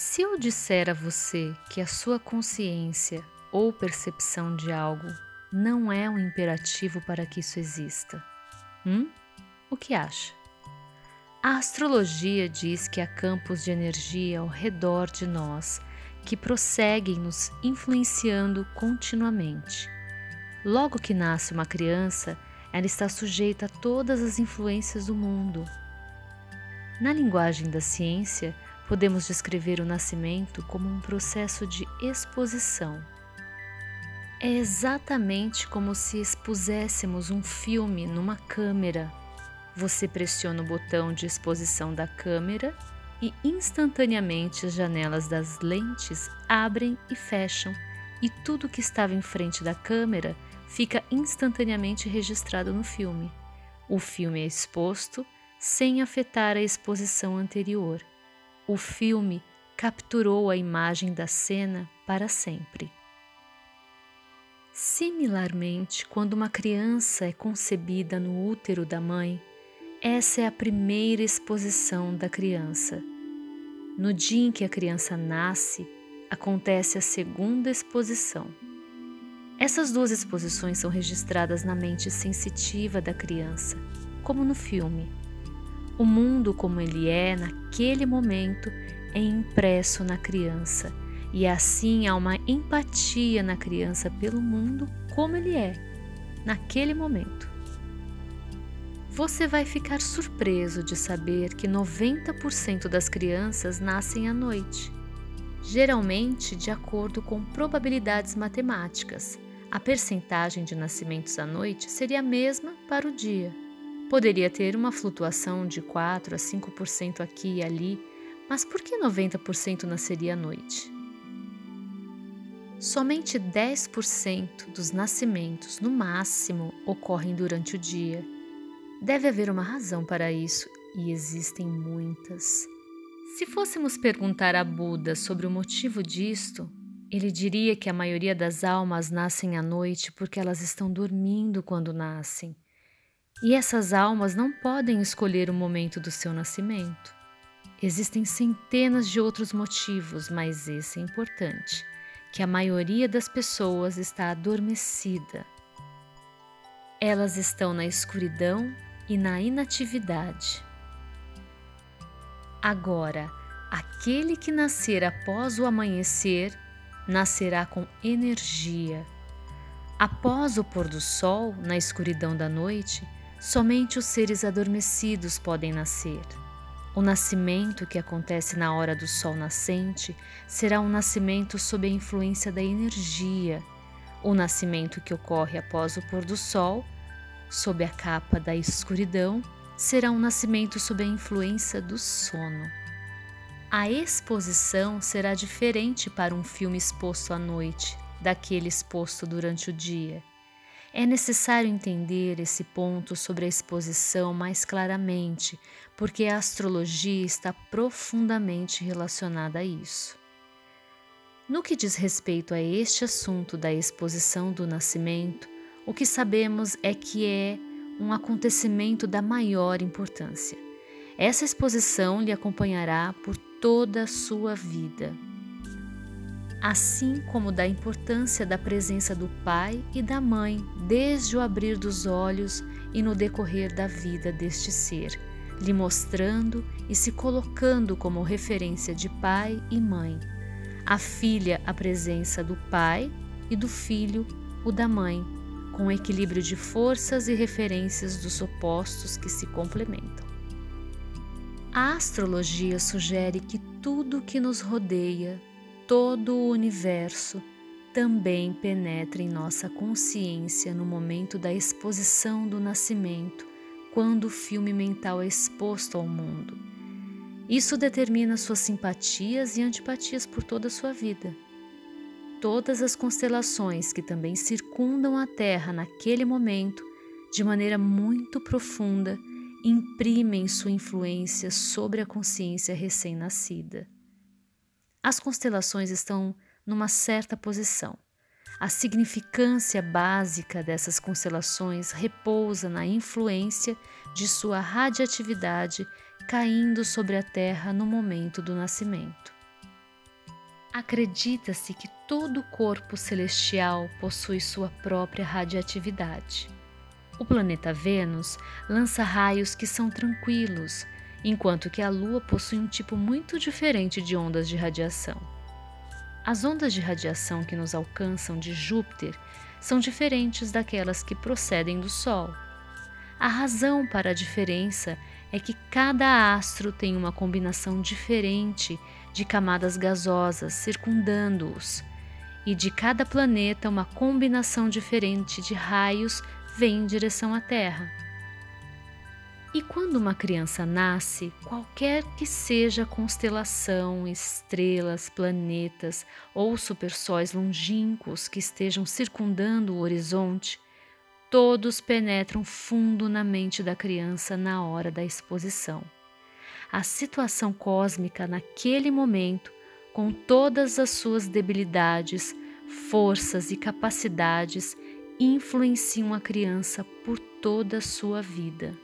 Se eu disser a você que a sua consciência ou percepção de algo não é um imperativo para que isso exista, hum? O que acha? A astrologia diz que há campos de energia ao redor de nós que prosseguem nos influenciando continuamente. Logo que nasce uma criança, ela está sujeita a todas as influências do mundo. Na linguagem da ciência, podemos descrever o nascimento como um processo de exposição. É exatamente como se expuséssemos um filme numa câmera. Você pressiona o botão de exposição da câmera e instantaneamente as janelas das lentes abrem e fecham, e tudo que estava em frente da câmera fica instantaneamente registrado no filme. O filme é exposto sem afetar a exposição anterior. O filme capturou a imagem da cena para sempre. Similarmente, quando uma criança é concebida no útero da mãe, essa é a primeira exposição da criança. No dia em que a criança nasce, acontece a segunda exposição. Essas duas exposições são registradas na mente sensitiva da criança, como no filme. O mundo como ele é naquele momento é impresso na criança, e assim há uma empatia na criança pelo mundo como ele é, naquele momento. Você vai ficar surpreso de saber que 90% das crianças nascem à noite, geralmente de acordo com probabilidades matemáticas. A percentagem de nascimentos à noite seria a mesma para o dia. Poderia ter uma flutuação de 4 a 5% aqui e ali, mas por que 90% nasceria à noite? Somente 10% dos nascimentos, no máximo, ocorrem durante o dia. Deve haver uma razão para isso, e existem muitas. Se fôssemos perguntar a Buda sobre o motivo disto, ele diria que a maioria das almas nascem à noite porque elas estão dormindo quando nascem. E essas almas não podem escolher o momento do seu nascimento. Existem centenas de outros motivos, mas esse é importante: que a maioria das pessoas está adormecida. Elas estão na escuridão e na inatividade. Agora, aquele que nascer após o amanhecer nascerá com energia. Após o pôr do sol, na escuridão da noite, somente os seres adormecidos podem nascer. O nascimento que acontece na hora do sol nascente será um nascimento sob a influência da energia. O nascimento que ocorre após o pôr do sol, sob a capa da escuridão, será um nascimento sob a influência do sono. A exposição será diferente para um filme exposto à noite daquele exposto durante o dia. É necessário entender esse ponto sobre a exposição mais claramente, porque a astrologia está profundamente relacionada a isso. No que diz respeito a este assunto da exposição do nascimento, o que sabemos é que é um acontecimento da maior importância. Essa exposição lhe acompanhará por toda a sua vida. Assim como da importância da presença do pai e da mãe desde o abrir dos olhos e no decorrer da vida deste ser, lhe mostrando e se colocando como referência de pai e mãe. A filha, a presença do pai e do filho, o da mãe, com equilíbrio de forças e referências dos opostos que se complementam. A astrologia sugere que tudo que nos rodeia, todo o universo, também penetra em nossa consciência no momento da exposição do nascimento, quando o filme mental é exposto ao mundo. Isso determina suas simpatias e antipatias por toda a sua vida. Todas as constelações que também circundam a Terra naquele momento, de maneira muito profunda, imprimem sua influência sobre a consciência recém-nascida. As constelações estão numa certa posição. A significância básica dessas constelações repousa na influência de sua radiatividade caindo sobre a Terra no momento do nascimento. Acredita-se que todo corpo celestial possui sua própria radioatividade. O planeta Vênus lança raios que são tranquilos, enquanto que a Lua possui um tipo muito diferente de ondas de radiação. As ondas de radiação que nos alcançam de Júpiter são diferentes daquelas que procedem do Sol. A razão para a diferença é que cada astro tem uma combinação diferente de camadas gasosas circundando-os, e de cada planeta uma combinação diferente de raios vem em direção à Terra. E quando uma criança nasce, qualquer que seja a constelação, estrelas, planetas ou supersóis longínquos que estejam circundando o horizonte, todos penetram fundo na mente da criança na hora da exposição. A situação cósmica naquele momento, com todas as suas debilidades, forças e capacidades, influenciam a criança por toda a sua vida.